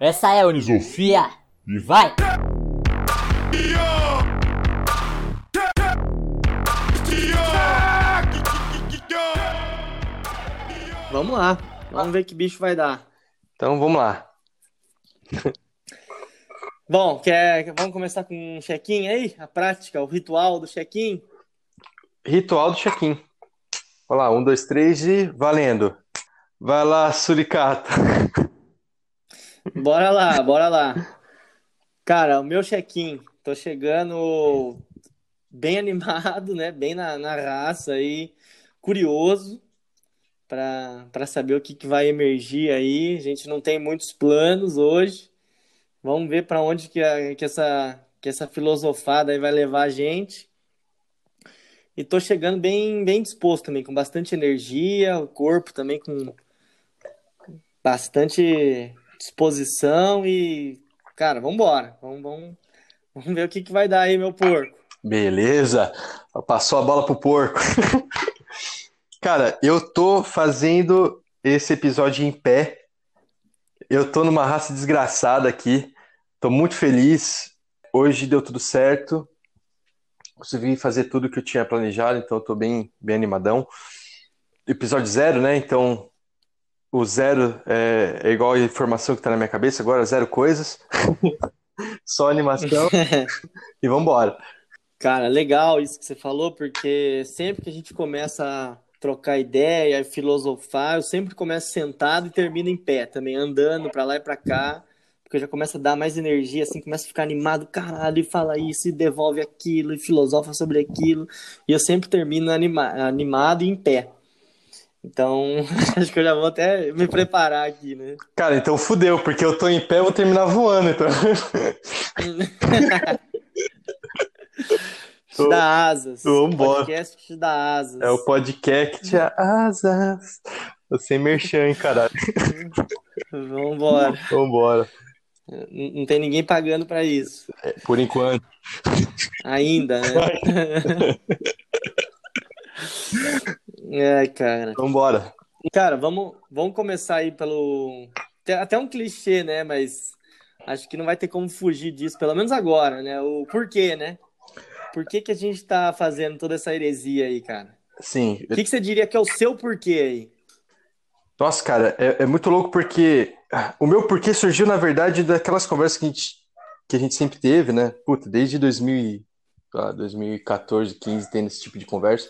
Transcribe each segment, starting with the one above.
Essa é a Unisofia. E vai! Vamos lá. Vamos ver que bicho vai dar. Então vamos lá. Bom, quer, vamos começar com um check-in aí? A prática, o ritual do check-in? Ritual do check-in. Vamos lá, um, dois, três e valendo. Vai lá, Suricata. Bora lá, bora lá. Cara, o meu check-in. Tô chegando bem animado, né? Bem na, na raça aí, curioso para saber o que, que vai emergir aí. A gente não tem muitos planos hoje. Vamos ver para onde que, a, que, essa, que essa filosofada aí vai levar a gente. E tô chegando bem, bem disposto também, com bastante energia, o corpo também com bastante disposição e, cara, vamos embora. Vamos, vamos, vamos ver o que, que vai dar aí, meu porco. Beleza. Passou a bola pro porco. Cara, eu tô fazendo esse episódio em pé. Eu tô numa raça desgraçada aqui. Tô muito feliz. Hoje deu tudo certo. Consegui fazer tudo que eu tinha planejado, então eu tô bem, bem animadão. Episódio zero, né? Então o zero é, é igual a informação que tá na minha cabeça agora, zero coisas. Só animação. e vambora. Cara, legal isso que você falou, porque sempre que a gente começa trocar ideia, filosofar. Eu sempre começo sentado e termino em pé também, andando para lá e para cá, porque já começa a dar mais energia, assim, começa a ficar animado, caralho, e fala isso, e devolve aquilo, e filosofa sobre aquilo. E eu sempre termino anima animado e em pé. Então, acho que eu já vou até me preparar aqui, né? Cara, então fudeu, porque eu tô em pé, eu vou terminar voando, então. te dá asas. Vambora. Podcast que te dá asas. É o podcast que te dá asas. Você merchan, hein, caralho. Vambora. Vambora. Não tem ninguém pagando pra isso. É, por enquanto. Ainda, né? Ai, cara. Vambora. Cara, vamos, vamos começar aí pelo. Até um clichê, né? Mas acho que não vai ter como fugir disso, pelo menos agora, né? O porquê, né? Por que, que a gente tá fazendo toda essa heresia aí, cara? Sim. O que, que você diria que é o seu porquê aí? Nossa, cara, é, é, muito louco porque o meu porquê surgiu, na verdade, daquelas conversas que a gente, que a gente sempre teve, né? Puta, desde 2000, 2014, 15, tendo esse tipo de conversa.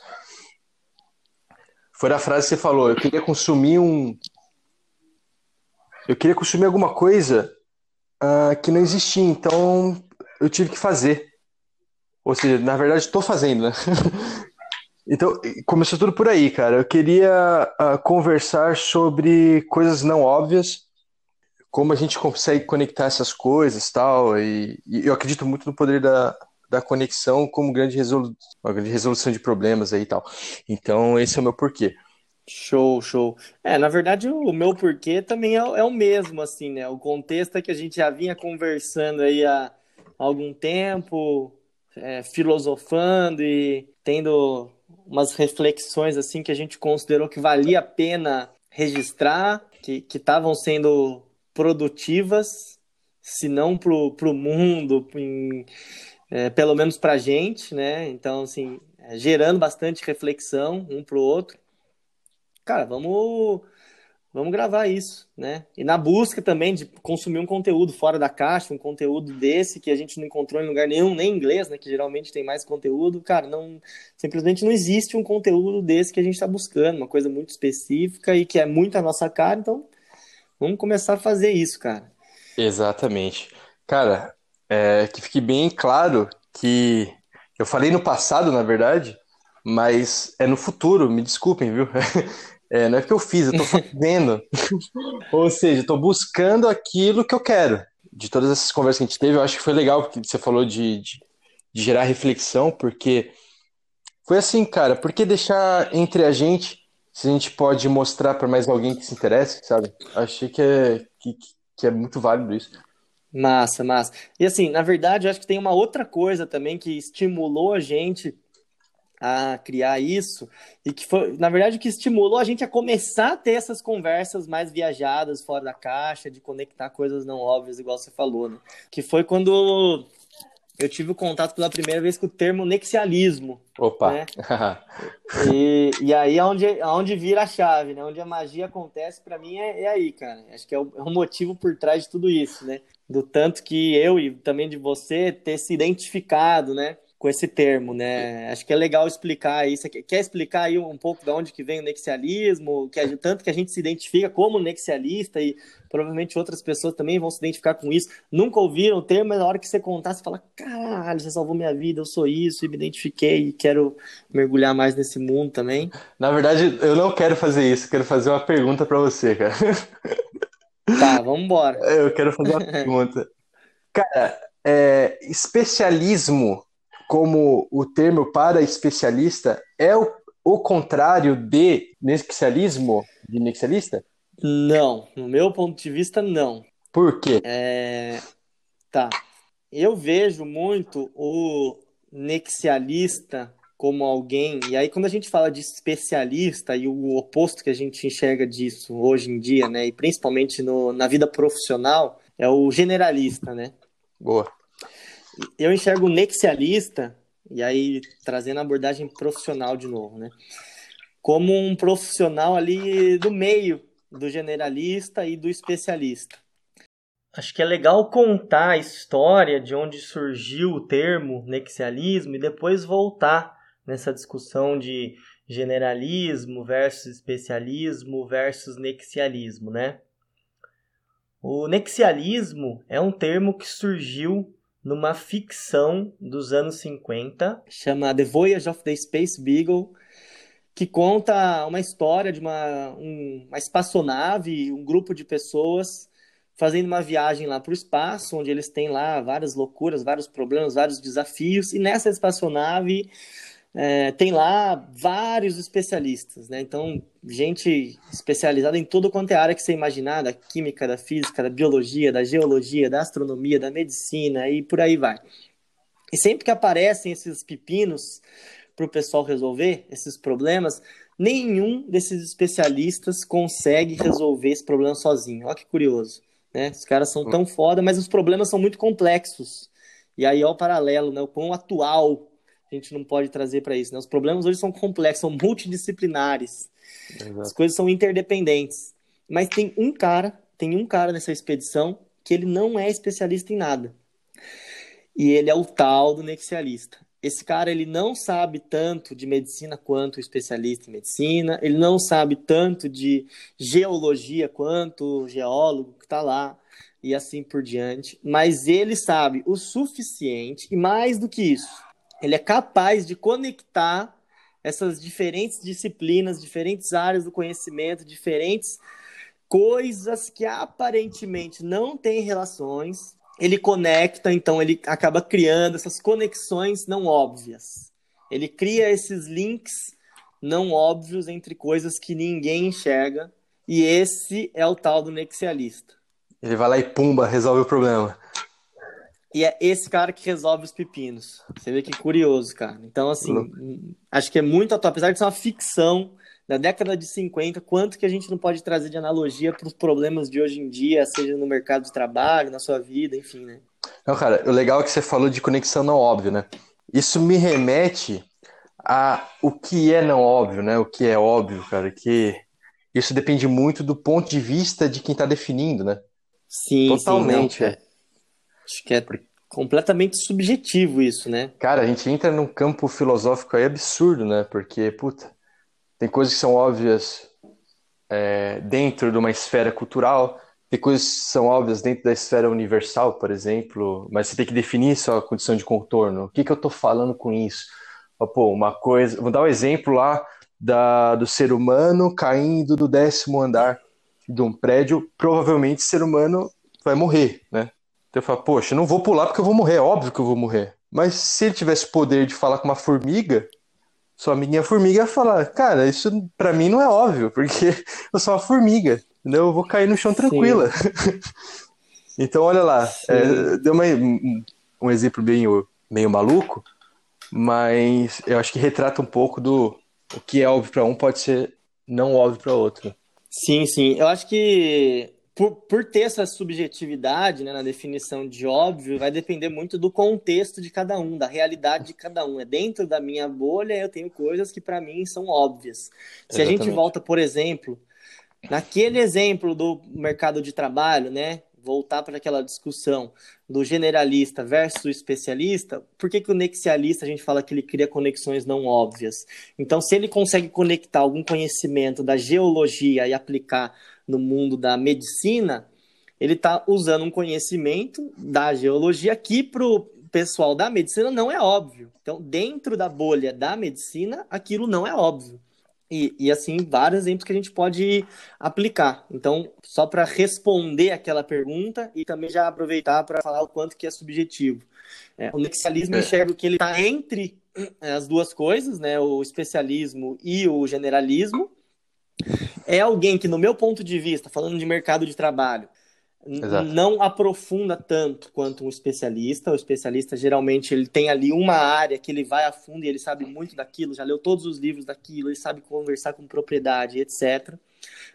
Foi a frase que você falou, eu queria consumir um... Eu queria consumir alguma coisa uh, que não existia, então eu tive que fazer. Ou seja, na verdade, estou fazendo, né? então, começou tudo por aí, cara. Eu queria uh, conversar sobre coisas não óbvias, como a gente consegue conectar essas coisas tal, e, e eu acredito muito no poder da, da conexão como grande resolu uma grande resolução de problemas aí e tal. Então, esse é o meu porquê. Show, show. É, na verdade, o meu porquê também é, é, o mesmo, assim, né? O contexto é que a gente já vinha conversando aí há algum tempo, é, filosofando e tendo umas reflexões assim que a gente considerou que valia a pena registrar, que estavam sendo produtivas, se não para o mundo, em, é, pelo menos para a gente, né? Então, assim, é, gerando bastante reflexão um para o outro. Cara, vamos vamos gravar isso, né? E na busca também de consumir um conteúdo fora da caixa, um conteúdo desse que a gente não encontrou em lugar nenhum, nem em inglês, né? Que geralmente tem mais conteúdo, cara, não simplesmente não existe um conteúdo desse que a gente está buscando, uma coisa muito específica e que é muito a nossa cara, então vamos começar a fazer isso, cara. Exatamente. Cara, é, que fique bem claro que eu falei no passado, na verdade, mas é no futuro, me desculpem, viu? É, não é que eu fiz, eu tô fazendo. Ou seja, estou buscando aquilo que eu quero. De todas essas conversas que a gente teve, eu acho que foi legal porque você falou de, de, de gerar reflexão, porque foi assim, cara, por que deixar entre a gente se a gente pode mostrar para mais alguém que se interesse, sabe? Achei que é, que, que é muito válido isso. Massa, massa. E assim, na verdade, eu acho que tem uma outra coisa também que estimulou a gente a criar isso e que foi, na verdade, o que estimulou a gente a começar a ter essas conversas mais viajadas, fora da caixa, de conectar coisas não óbvias, igual você falou, né? Que foi quando eu tive o contato pela primeira vez com o termo nexialismo. Opa! Né? e, e aí é onde, é onde vira a chave, né? Onde a magia acontece, para mim, é, é, aí, cara. Acho que é o, é o motivo por trás de tudo isso, né? Do tanto que eu e também de você ter se identificado, né? com esse termo, né? Acho que é legal explicar isso. Quer explicar aí um pouco de onde que vem o nexialismo, que tanto que a gente se identifica como nexialista e provavelmente outras pessoas também vão se identificar com isso. Nunca ouviram o termo, mas na hora que você contar, você fala, caralho, você salvou minha vida, eu sou isso, e me identifiquei e quero mergulhar mais nesse mundo também. Na verdade, eu não quero fazer isso, quero fazer uma pergunta para você, cara. Tá, vamos embora. Eu quero fazer uma pergunta. Cara, é, especialismo como o termo para especialista é o, o contrário de nexialismo, de nexialista? Não, no meu ponto de vista, não. Por quê? É... Tá. Eu vejo muito o nexialista como alguém, e aí quando a gente fala de especialista e o oposto que a gente enxerga disso hoje em dia, né, e principalmente no, na vida profissional, é o generalista, né? Boa eu enxergo o nexialista, e aí trazendo a abordagem profissional de novo, né? Como um profissional ali do meio do generalista e do especialista. Acho que é legal contar a história de onde surgiu o termo nexialismo e depois voltar nessa discussão de generalismo versus especialismo versus nexialismo, né? O nexialismo é um termo que surgiu numa ficção dos anos 50, chama The Voyage of the Space Beagle, que conta uma história de uma, um, uma espaçonave, um grupo de pessoas fazendo uma viagem lá para o espaço, onde eles têm lá várias loucuras, vários problemas, vários desafios, e nessa espaçonave é, tem lá vários especialistas, né? Então, gente especializada em tudo quanto é área que você imaginar, da química, da física, da biologia, da geologia, da astronomia, da medicina e por aí vai. E sempre que aparecem esses pepinos para o pessoal resolver, esses problemas, nenhum desses especialistas consegue resolver esse problema sozinho. Olha que curioso, né? Os caras são tão foda, mas os problemas são muito complexos. E aí, ó, o paralelo, né? O quão atual a gente não pode trazer para isso. Né? Os problemas hoje são complexos, são multidisciplinares. Exato. As coisas são interdependentes. Mas tem um cara, tem um cara nessa expedição que ele não é especialista em nada. E ele é o tal do nexialista. Esse cara ele não sabe tanto de medicina quanto o especialista em medicina, ele não sabe tanto de geologia quanto o geólogo que está lá e assim por diante, mas ele sabe o suficiente e mais do que isso, ele é capaz de conectar essas diferentes disciplinas, diferentes áreas do conhecimento, diferentes coisas que aparentemente não têm relações. Ele conecta, então ele acaba criando essas conexões não óbvias. Ele cria esses links não óbvios entre coisas que ninguém enxerga, e esse é o tal do nexialista. Ele vai lá e pumba, resolve o problema. E é esse cara que resolve os pepinos. Você vê que curioso, cara. Então, assim, uhum. acho que é muito atual. Apesar de ser uma ficção da década de 50, quanto que a gente não pode trazer de analogia para os problemas de hoje em dia, seja no mercado de trabalho, na sua vida, enfim, né? Não, cara, o legal é que você falou de conexão não óbvio, né? Isso me remete a o que é não óbvio, né? O que é óbvio, cara, que isso depende muito do ponto de vista de quem está definindo, né? Sim, Totalmente. Sim, não, é. Acho que é completamente subjetivo isso, né? Cara, a gente entra num campo filosófico aí absurdo, né? Porque, puta, tem coisas que são óbvias é, dentro de uma esfera cultural, tem coisas que são óbvias dentro da esfera universal, por exemplo, mas você tem que definir sua condição de contorno. O que, que eu tô falando com isso? Pô, uma coisa. Vou dar um exemplo lá da, do ser humano caindo do décimo andar de um prédio. Provavelmente, o ser humano vai morrer, né? Eu falo, poxa, não vou pular porque eu vou morrer, é óbvio que eu vou morrer. Mas se ele tivesse o poder de falar com uma formiga, sua amiguinha formiga ia falar, cara, isso para mim não é óbvio, porque eu sou uma formiga, entendeu? eu vou cair no chão tranquila. então, olha lá, é, deu uma, um exemplo bem meio maluco, mas eu acho que retrata um pouco do o que é óbvio para um pode ser não óbvio para outro. Sim, sim. Eu acho que por, por ter essa subjetividade né, na definição de óbvio, vai depender muito do contexto de cada um, da realidade de cada um. É dentro da minha bolha, eu tenho coisas que para mim são óbvias. Se Exatamente. a gente volta, por exemplo, naquele exemplo do mercado de trabalho, né? voltar para aquela discussão do generalista versus especialista, por que, que o nexialista a gente fala que ele cria conexões não óbvias? Então, se ele consegue conectar algum conhecimento da geologia e aplicar no mundo da medicina, ele está usando um conhecimento da geologia que para o pessoal da medicina não é óbvio. Então, dentro da bolha da medicina, aquilo não é óbvio. E, e assim, vários exemplos que a gente pode aplicar. Então, só para responder aquela pergunta e também já aproveitar para falar o quanto que é subjetivo. É, o nexialismo é. enxerga que ele está entre é, as duas coisas, né, o especialismo e o generalismo. É alguém que, no meu ponto de vista, falando de mercado de trabalho, Exato. não aprofunda tanto quanto um especialista. O especialista geralmente ele tem ali uma área que ele vai a fundo e ele sabe muito daquilo, já leu todos os livros daquilo, ele sabe conversar com propriedade, etc.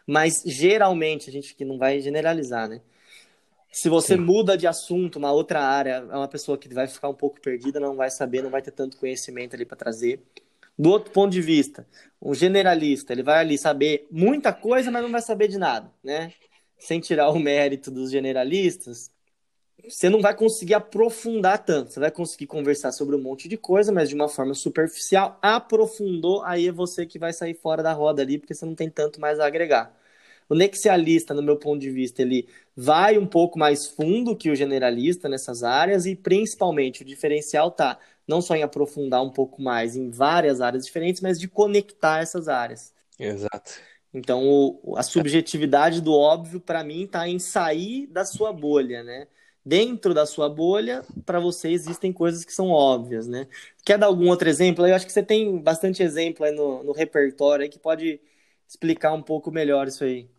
Mas geralmente a gente que não vai generalizar, né? Se você Sim. muda de assunto, uma outra área, é uma pessoa que vai ficar um pouco perdida, não vai saber, não vai ter tanto conhecimento ali para trazer. Do outro ponto de vista, um generalista, ele vai ali saber muita coisa, mas não vai saber de nada, né? sem tirar o mérito dos generalistas, você não vai conseguir aprofundar tanto. Você vai conseguir conversar sobre um monte de coisa, mas de uma forma superficial. Aprofundou, aí é você que vai sair fora da roda ali, porque você não tem tanto mais a agregar. O nexialista, no meu ponto de vista, ele vai um pouco mais fundo que o generalista nessas áreas e principalmente o diferencial tá não só em aprofundar um pouco mais em várias áreas diferentes, mas de conectar essas áreas. Exato. Então, o, a subjetividade do óbvio, para mim, está em sair da sua bolha, né? Dentro da sua bolha, para você existem coisas que são óbvias, né? Quer dar algum outro exemplo? Eu acho que você tem bastante exemplo aí no, no repertório aí que pode explicar um pouco melhor isso aí.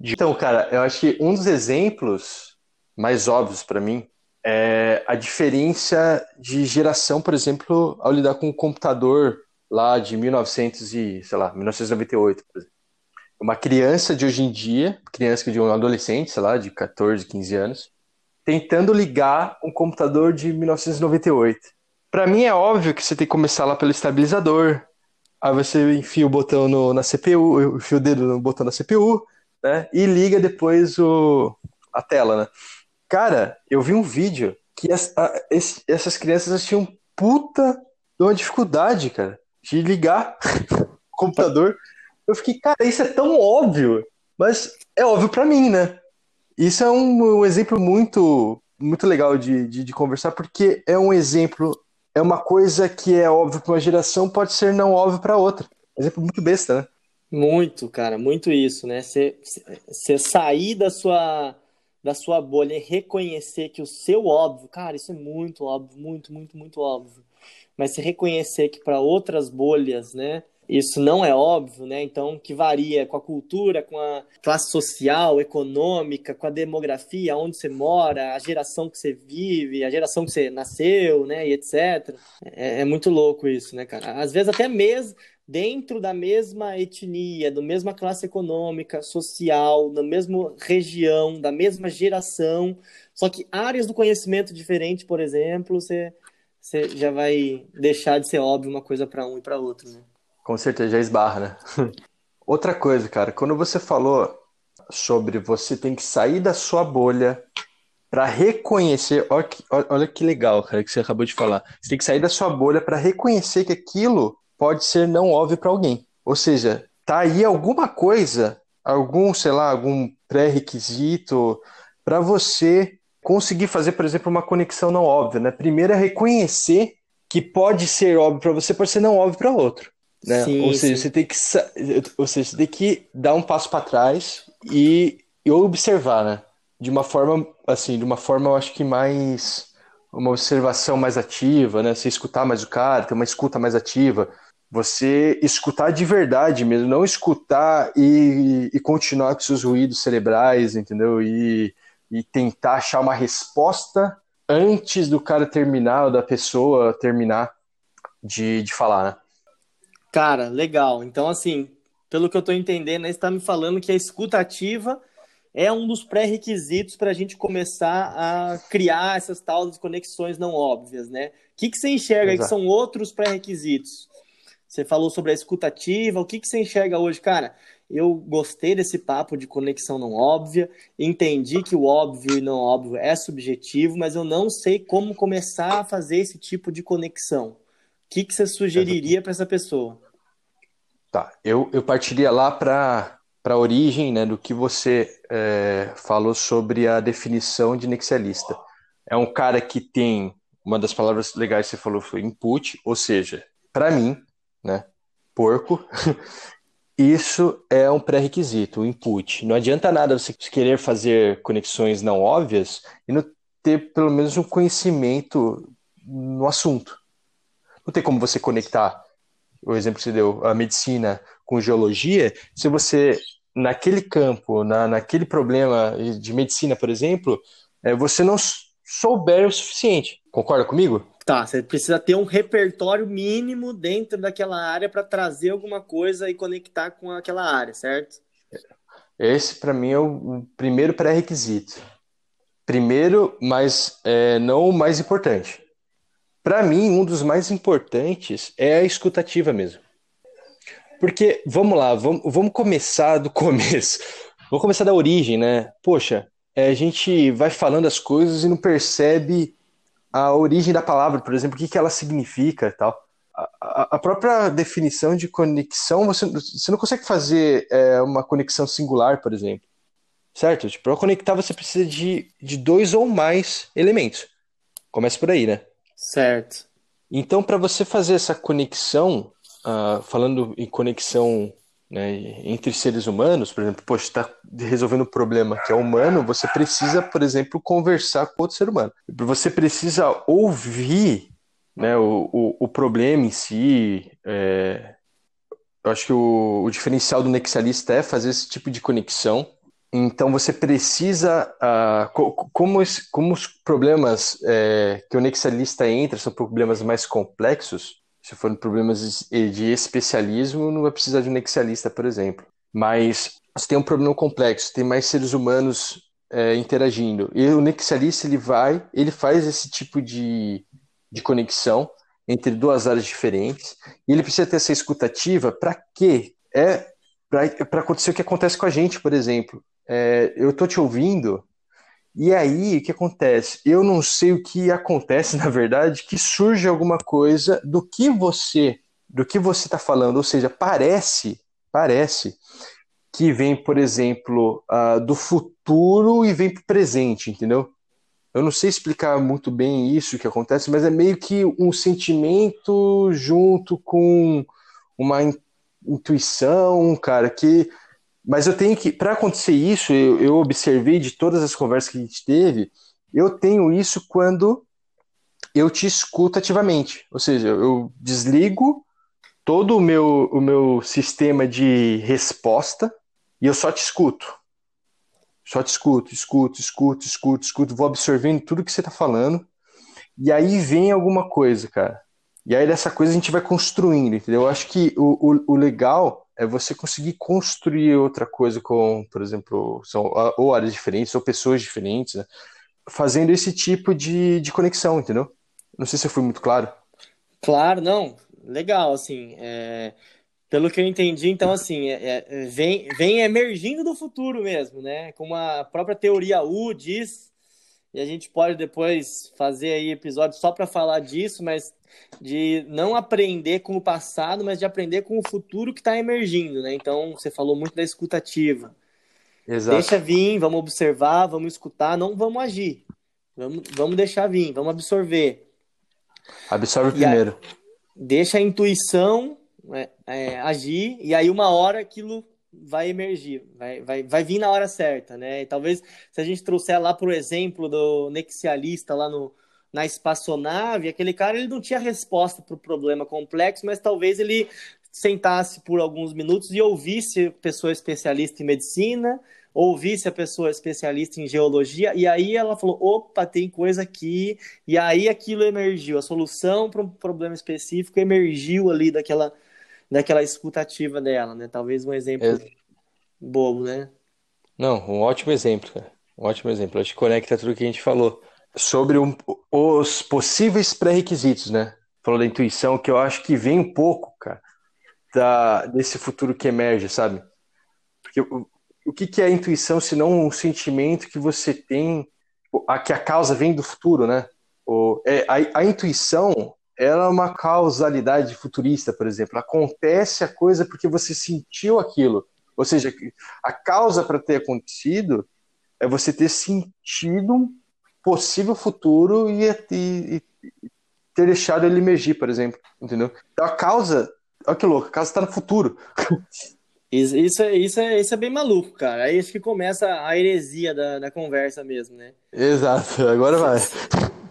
Então, cara, eu acho que um dos exemplos mais óbvios para mim é a diferença de geração, por exemplo, ao lidar com o computador lá de 1900 e, sei lá, 1998, por exemplo. Uma criança de hoje em dia, criança de um adolescente, sei lá, de 14, 15 anos, tentando ligar um computador de 1998. Para mim é óbvio que você tem que começar lá pelo estabilizador, aí você enfia o botão no, na CPU, enfia o dedo no botão da CPU, né, e liga depois o, a tela, né. Cara, eu vi um vídeo que as, a, esse, essas crianças tinham puta de uma dificuldade, cara de ligar o computador. Eu fiquei, cara, isso é tão óbvio, mas é óbvio para mim, né? Isso é um, um exemplo muito muito legal de, de, de, conversar, porque é um exemplo, é uma coisa que é óbvio para uma geração, pode ser não óbvio para outra. Exemplo muito besta, né? Muito, cara, muito isso, né? Você sair da sua, da sua bolha e reconhecer que o seu óbvio, cara, isso é muito óbvio, muito, muito, muito óbvio mas se reconhecer que para outras bolhas, né, isso não é óbvio, né? Então, que varia com a cultura, com a classe social, econômica, com a demografia, onde você mora, a geração que você vive, a geração que você nasceu, né? E etc. É, é muito louco isso, né, cara? Às vezes até mesmo dentro da mesma etnia, da mesma classe econômica, social, na mesma região, da mesma geração, só que áreas do conhecimento diferentes, por exemplo, você você já vai deixar de ser óbvio uma coisa para um e para outro, né? Com certeza, já esbarra, né? Outra coisa, cara, quando você falou sobre você tem que sair da sua bolha para reconhecer, olha que, olha que legal, cara, que você acabou de falar. Você tem que sair da sua bolha para reconhecer que aquilo pode ser não óbvio para alguém. Ou seja, tá aí alguma coisa, algum, sei lá, algum pré-requisito para você conseguir fazer, por exemplo, uma conexão não óbvia, né? Primeiro é reconhecer que pode ser óbvio para você, pode ser não óbvio para outro. Né? Sim, ou seja, sim. você tem que ou seja, você tem que dar um passo para trás e, e observar, né? De uma forma assim, de uma forma eu acho que mais uma observação mais ativa, né? Você escutar mais o cara, ter uma escuta mais ativa, você escutar de verdade mesmo, não escutar e, e continuar com seus ruídos cerebrais, entendeu? E, e tentar achar uma resposta antes do cara terminar, ou da pessoa terminar de, de falar, né? Cara, legal. Então, assim, pelo que eu estou entendendo, você está me falando que a escuta ativa é um dos pré-requisitos para a gente começar a criar essas tais conexões não óbvias, né? O que, que você enxerga aí que são outros pré-requisitos? Você falou sobre a escuta ativa, o que, que você enxerga hoje? Cara, eu gostei desse papo de conexão não óbvia, entendi que o óbvio e não óbvio é subjetivo, mas eu não sei como começar a fazer esse tipo de conexão. O que, que você sugeriria para essa pessoa? Tá, eu, eu partiria lá para a origem né, do que você é, falou sobre a definição de nexialista. É um cara que tem, uma das palavras legais que você falou foi input, ou seja, para mim, né, porco, isso é um pré-requisito, o input. Não adianta nada você querer fazer conexões não óbvias e não ter pelo menos um conhecimento no assunto. Não tem como você conectar o exemplo que você deu, a medicina com geologia, se você, naquele campo, na, naquele problema de medicina, por exemplo, é, você não souber o suficiente. Concorda comigo? Tá, você precisa ter um repertório mínimo dentro daquela área para trazer alguma coisa e conectar com aquela área, certo? Esse, para mim, é o primeiro pré-requisito. Primeiro, mas é, não o mais importante. Para mim, um dos mais importantes é a escutativa mesmo. Porque, vamos lá, vamos, vamos começar do começo. Vamos começar da origem, né? Poxa, é, a gente vai falando as coisas e não percebe a origem da palavra, por exemplo, o que, que ela significa e tal. A, a, própria definição de conexão, você, você não consegue fazer é, uma conexão singular, por exemplo. Certo? Tipo, para conectar, você precisa de, de dois ou mais elementos. Começa por aí, né? Certo. Então, para você fazer essa conexão, uh, falando em conexão né, entre seres humanos, por exemplo, poxa, está resolvendo um problema que é humano, você precisa, por exemplo, conversar com outro ser humano. Você precisa ouvir né, o, o, o problema em si. É... Eu acho que o, o diferencial do nexialista é fazer esse tipo de conexão então você precisa, uh, como, os, como os problemas é, que o nexialista entra são problemas mais complexos, se forem problemas de especialismo, não vai precisar de um nexialista, por exemplo. Mas você tem um problema complexo, tem mais seres humanos é, interagindo. E o nexialista ele vai, ele faz esse tipo de, de conexão entre duas áreas diferentes. E ele precisa ter essa escutativa para quê? É para acontecer o que acontece com a gente, por exemplo é, eu tô te ouvindo, e aí o que acontece? Eu não sei o que acontece, na verdade, que surge alguma coisa do que você, do que você está falando, ou seja, parece, parece que vem, por exemplo, uh, do futuro e vem para o presente, entendeu? Eu não sei explicar muito bem isso que acontece, mas é meio que um sentimento junto com uma intuição, cara, que mas eu tenho que, para acontecer isso, eu, eu, observei de todas as conversas que a gente teve, eu tenho isso quando eu te escuto ativamente. Ou seja, eu desligo todo o meu, o meu sistema de resposta e eu só te escuto. Só te escuto, escuto, escuto, escuto, escuto, vou absorvendo tudo que você está falando. E aí vem alguma coisa, cara. E aí dessa coisa a gente vai construindo, entendeu? Eu acho que o, o, o legal é você conseguir construir outra coisa com, por exemplo, são ou áreas diferentes ou pessoas diferentes, né? fazendo esse tipo de, de conexão, entendeu? Não sei se eu fui muito claro. Claro, não. Legal, assim. É... Pelo que eu entendi, então, assim, é, é, vem, vem emergindo do futuro mesmo, né? Como a própria teoria U diz, e a gente pode depois fazer aí episódio só para falar disso, mas de não aprender com o passado, mas de aprender com o futuro que está emergindo, né? Então, você falou muito da escutativa. Exato. Deixa vir, vamos observar, vamos escutar, não vamos agir. Vamos, vamos deixar vir, vamos absorver. Absorve e primeiro. Aí, deixa a intuição é, é, agir, e aí uma hora aquilo vai emergir, vai, vai, vai vir na hora certa, né? E talvez se a gente trouxer lá para o exemplo do nexialista lá no, na espaçonave, aquele cara ele não tinha resposta para o problema complexo, mas talvez ele sentasse por alguns minutos e ouvisse pessoa especialista em medicina, ouvi se a pessoa especialista em geologia, e aí ela falou: opa, tem coisa aqui, e aí aquilo emergiu, a solução para um problema específico emergiu ali daquela, daquela escutativa dela, né? Talvez um exemplo É- bobo, né? Não, um ótimo exemplo, cara. Um ótimo exemplo. Acho que conecta tudo que a gente falou. Sobre um- os possíveis pré-requisitos, né? Falou da intuição, que eu acho que vem um pouco, cara, da, desse futuro que emerge, sabe? Porque o, o que que é a intuição se não um sentimento que você tem, a, que a causa vem do futuro, né? O, é, a, a intuição, ela é uma causalidade futurista, por exemplo. Acontece a coisa porque você sentiu aquilo. Ou seja, a causa para ter acontecido é você ter sentido um possível futuro e, e- e ter deixado ele emergir, por exemplo. Entendeu? Então a causa, olha que louco, a causa está no futuro. Isso, isso, é, isso, é, isso é bem maluco, cara. Aí acho que começa a heresia da, da conversa mesmo, né? Exato, agora vai.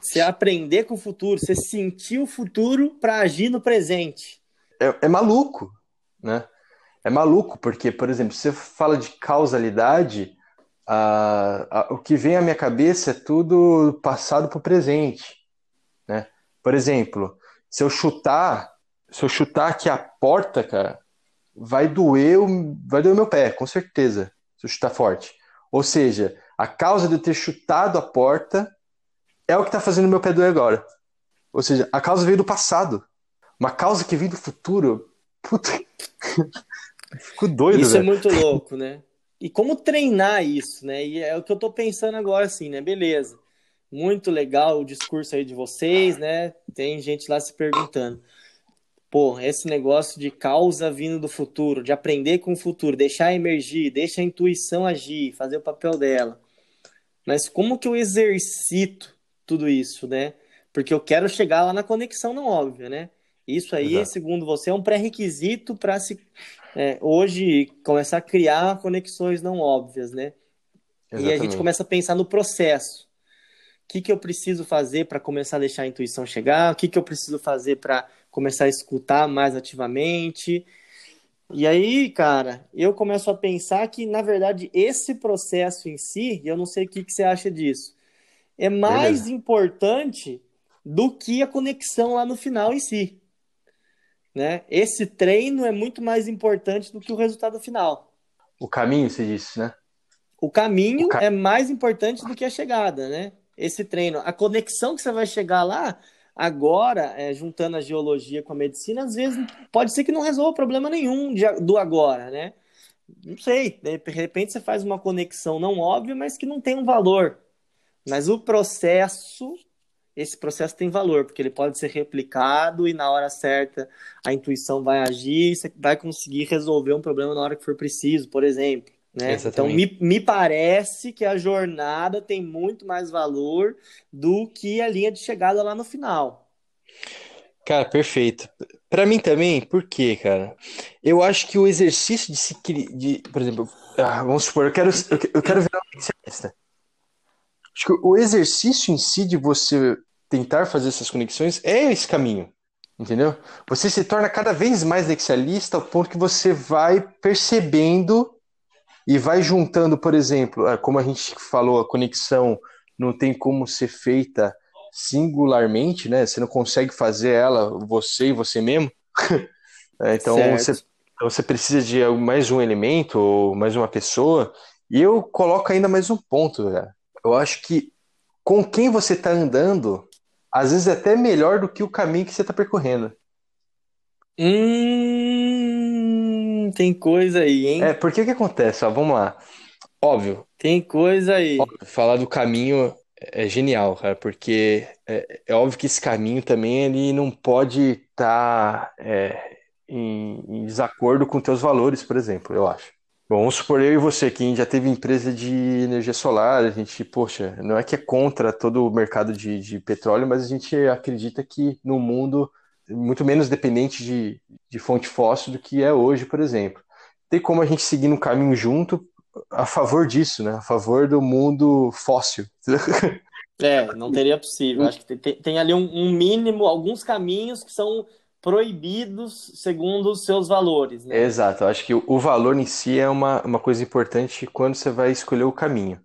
Você aprender com o futuro, você sentir o futuro para agir no presente. É, é maluco, né? É maluco, porque, por exemplo, se você fala de causalidade, a- a- o que vem à minha cabeça é tudo passado para o presente, né? Por exemplo, se eu chutar, se eu chutar aqui a porta, cara, vai doer, o- vai doer o meu pé, com certeza, se eu chutar forte. Ou seja, a causa de eu ter chutado a porta é o que está fazendo meu pé doer agora. Ou seja, a causa veio do passado. Uma causa que vem do futuro. Puta. Fico doido, Isso é muito louco, né? E como treinar isso, né? E é o que eu tô pensando agora, assim, né? Beleza. Muito legal o discurso aí de vocês, né? Tem gente lá se perguntando. Pô, esse negócio de causa vindo do futuro, de aprender com o futuro, deixar emergir, deixa a intuição agir, fazer o papel dela. Mas como que eu exercito tudo isso, né? Porque eu quero chegar lá na conexão não óbvia, né? Isso aí, Exato. segundo você, é um pré-requisito para se é, hoje começar a criar conexões não óbvias, né? E a gente Exatamente. começa a pensar no processo. O que que eu preciso fazer para começar a deixar a intuição chegar? O que que eu preciso fazer para começar a escutar mais ativamente? E aí, cara, eu começo a pensar que, na verdade, esse processo em si, e eu não sei o que que você acha disso, é mais Beleza. importante do que a conexão lá no final em si, né? Esse treino é muito mais importante do que o resultado final. O caminho, você disse, né? O caminho O é mais importante do que a chegada, né? Esse treino, a conexão que você vai chegar lá, agora, é, juntando a geologia com a medicina, às vezes pode ser que não resolva problema nenhum de- do agora, né? Não sei, de repente você faz uma conexão não óbvia, mas que não tem um valor. Mas o processo, esse processo tem valor, porque ele pode ser replicado e na hora certa a intuição vai agir você vai conseguir resolver um problema na hora que for preciso, por exemplo. Né? Então, me, me parece que a jornada tem muito mais valor do que a linha de chegada lá no final. Cara, perfeito. Pra mim também, por quê, cara? Eu acho que o exercício de se de, por exemplo, ah, vamos supor, eu quero, eu que- eu quero virar um especialista. Acho que o exercício em si de você tentar fazer essas conexões é esse caminho, entendeu? Você se torna cada vez mais nexialista ao ponto que você vai percebendo e vai juntando, por exemplo, ah, como a gente falou, a conexão não tem como ser feita singularmente, né? Você não consegue fazer ela você e você mesmo. É, Então você, então você precisa de mais um elemento ou mais uma pessoa. E eu coloco ainda mais um ponto, cara. Eu acho que com quem você está andando, às vezes é até melhor do que o caminho que você está percorrendo. Hum, tem coisa aí, hein? É, porque o que acontece? Ó, vamos lá. Óbvio, Tem coisa aí. falar do caminho é genial, cara, porque é, é óbvio que esse caminho também ele não pode estar em, em desacordo com teus valores, por exemplo, eu acho. Bom, vamos supor eu e você que já teve empresa de energia solar, a gente, poxa, não é que é contra todo o mercado de, de petróleo, mas a gente acredita que no mundo muito menos dependente de, de fonte fóssil do que é hoje, por exemplo. Tem como a gente seguir no caminho junto a favor disso, né? A favor do mundo fóssil. É, não teria possível. Acho que tem, tem ali um, um mínimo, alguns caminhos que são proibidos segundo os seus valores, né? Exato, acho que o valor em si é uma, uma coisa importante quando você vai escolher o caminho.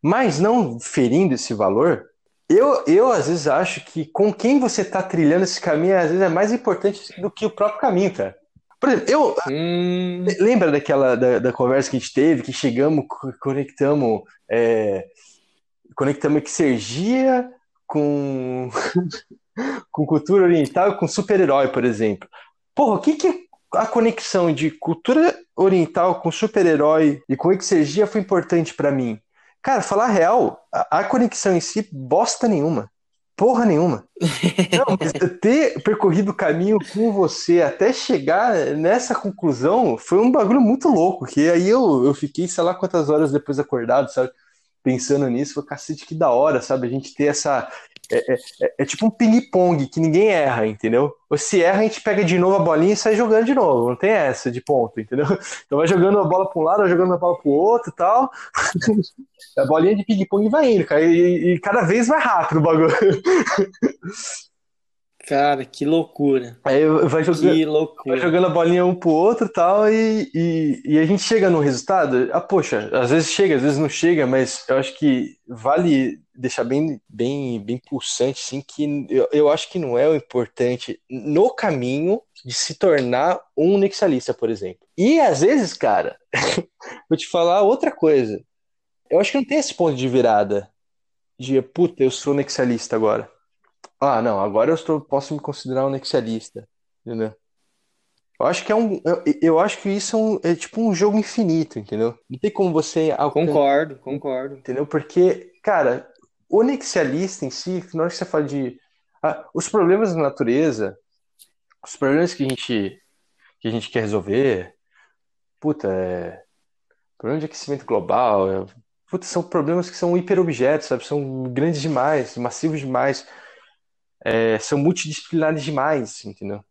Mas não ferindo esse valor, eu, eu às vezes acho que com quem você está trilhando esse caminho, às vezes é mais importante do que o próprio caminho, cara. Por exemplo, eu. Hum... Lembra daquela da, da, conversa que a gente teve, que chegamos, conectamos. É, conectamos Exergia com. com cultura oriental e com super-herói, por exemplo. Porra, o que, que a conexão de cultura oriental com super-herói e com exergia foi importante para mim? Cara, falar real, a, a, conexão em si, bosta nenhuma. Porra nenhuma. Não, ter percorrido o caminho com você até chegar nessa conclusão foi um bagulho muito louco. Que aí eu, eu fiquei, sei lá quantas horas depois acordado, sabe? Pensando nisso, foi cacete que da hora, sabe? A gente ter essa, é, é, é, é, tipo um ping-pong que ninguém erra, entendeu? Ou se erra, a gente pega de novo a bolinha e sai jogando de novo. Não tem essa de ponto, entendeu? Então vai jogando a bola para um lado, vai jogando a bola para o outro e tal. a bolinha de ping-pong vai indo, cara. E, e, cada vez mais rápido o bagulho. Cara, que loucura. Aí vai jogando, que loucura. vai jogando a bolinha um pro outro tal, e, e, e a gente chega no resultado. Ah, poxa, às vezes chega, às vezes não chega, mas eu acho que vale deixar bem, bem, bem pulsante, sim, que eu, eu acho que não é o importante no caminho de se tornar um nexialista, por exemplo. E às vezes, cara, vou te falar outra coisa. Eu acho que não tem esse ponto de virada de puta, eu sou nexialista agora. Ah, não, agora eu estou, posso me considerar um nexialista, entendeu? Eu acho que é um, eu, eu acho que isso é, um, é, tipo um jogo infinito, entendeu? Não tem como você Concordo, concordo. Entendeu? Porque, cara, o em si, na hora que você fala de ah, os problemas da natureza, os problemas que a gente que a gente quer resolver, puta, é problema de aquecimento global, é, puta, são problemas que são hiperobjetos, sabe? São grandes demais, massivos demais é, são multidisciplinares demais, entendeu?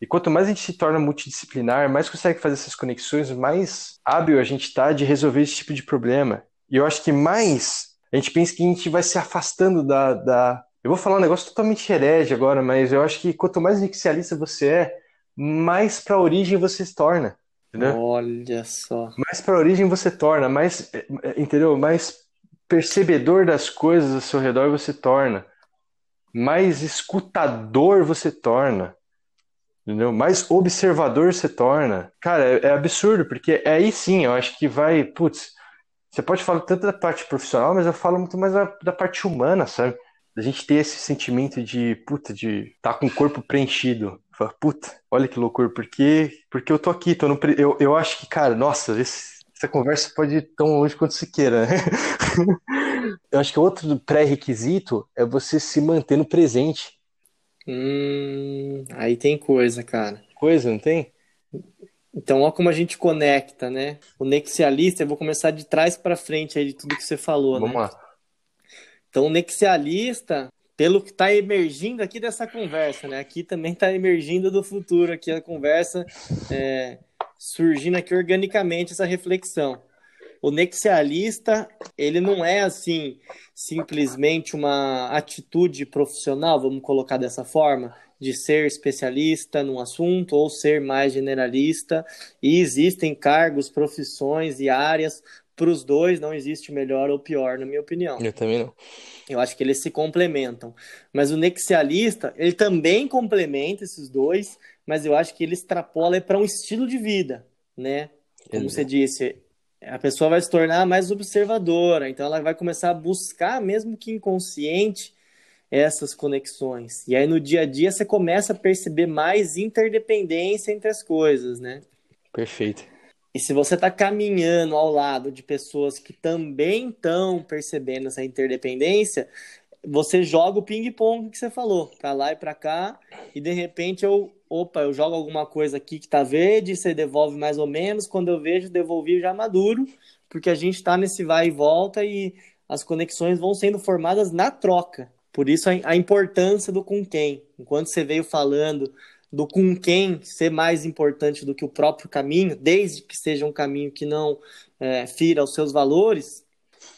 E quanto mais a gente se torna multidisciplinar, mais consegue fazer essas conexões, mais hábil a gente está de resolver esse tipo de problema. E eu acho que mais a gente pensa que a gente vai se afastando da. da... Eu vou falar um negócio totalmente herege agora, mas eu acho que quanto mais inicialista você é, mais para a origem você se torna. Entendeu? Olha só. Mais para a origem você torna, mais, entendeu? Mais percebedor das coisas ao seu redor você torna mais escutador você torna. Entendeu? Mais observador você torna. Cara, é, é absurdo, porque é aí sim, eu acho que vai. Putz, você pode falar tanto da parte profissional, mas eu falo muito mais da, da parte humana, sabe? Da gente ter esse sentimento de, puta, de estar tá com o corpo preenchido. Fala, puta, olha que loucura, porque, porque eu tô aqui, tô no, eu, eu acho que, cara, nossa, esse, essa conversa pode ir tão longe quanto se queira, né? Eu acho que outro pré-requisito é você se manter no presente. Hum, aí tem coisa, cara. Coisa, não tem? Então, olha como a gente conecta, né? O nexialista, eu vou começar de trás para frente aí de tudo que você falou, Vamos né? lá. Então, o nexialista, pelo que está emergindo aqui dessa conversa, né? Aqui também está emergindo do futuro, aqui a conversa é, surgindo aqui organicamente essa reflexão o nexialista, ele não é assim simplesmente uma atitude profissional, vamos colocar dessa forma, de ser especialista num assunto ou ser mais generalista, e existem cargos, profissões e áreas para os dois não existe melhor ou pior, na minha opinião. Eu também não. Eu acho que eles se complementam. Mas o nexialista, ele também complementa esses dois, mas eu acho que ele extrapola para um estilo de vida, né? Como você disse, a pessoa vai se tornar mais observadora, então ela vai começar a buscar, mesmo que inconsciente, essas conexões. E aí no dia a dia você começa a perceber mais interdependência entre as coisas, né? Perfeito. E se você está caminhando ao lado de pessoas que também estão percebendo essa interdependência, você joga o ping-pong que você falou, para lá e para cá, e de repente eu, opa, eu jogo alguma coisa aqui que tá verde, você devolve mais ou menos, quando eu vejo, devolvi já maduro, porque a gente está nesse vai e volta e as conexões vão sendo formadas na troca. Por isso a, importância do com quem. Enquanto você veio falando do com quem ser mais importante do que o próprio caminho, desde que seja um caminho que não é, fira os seus valores,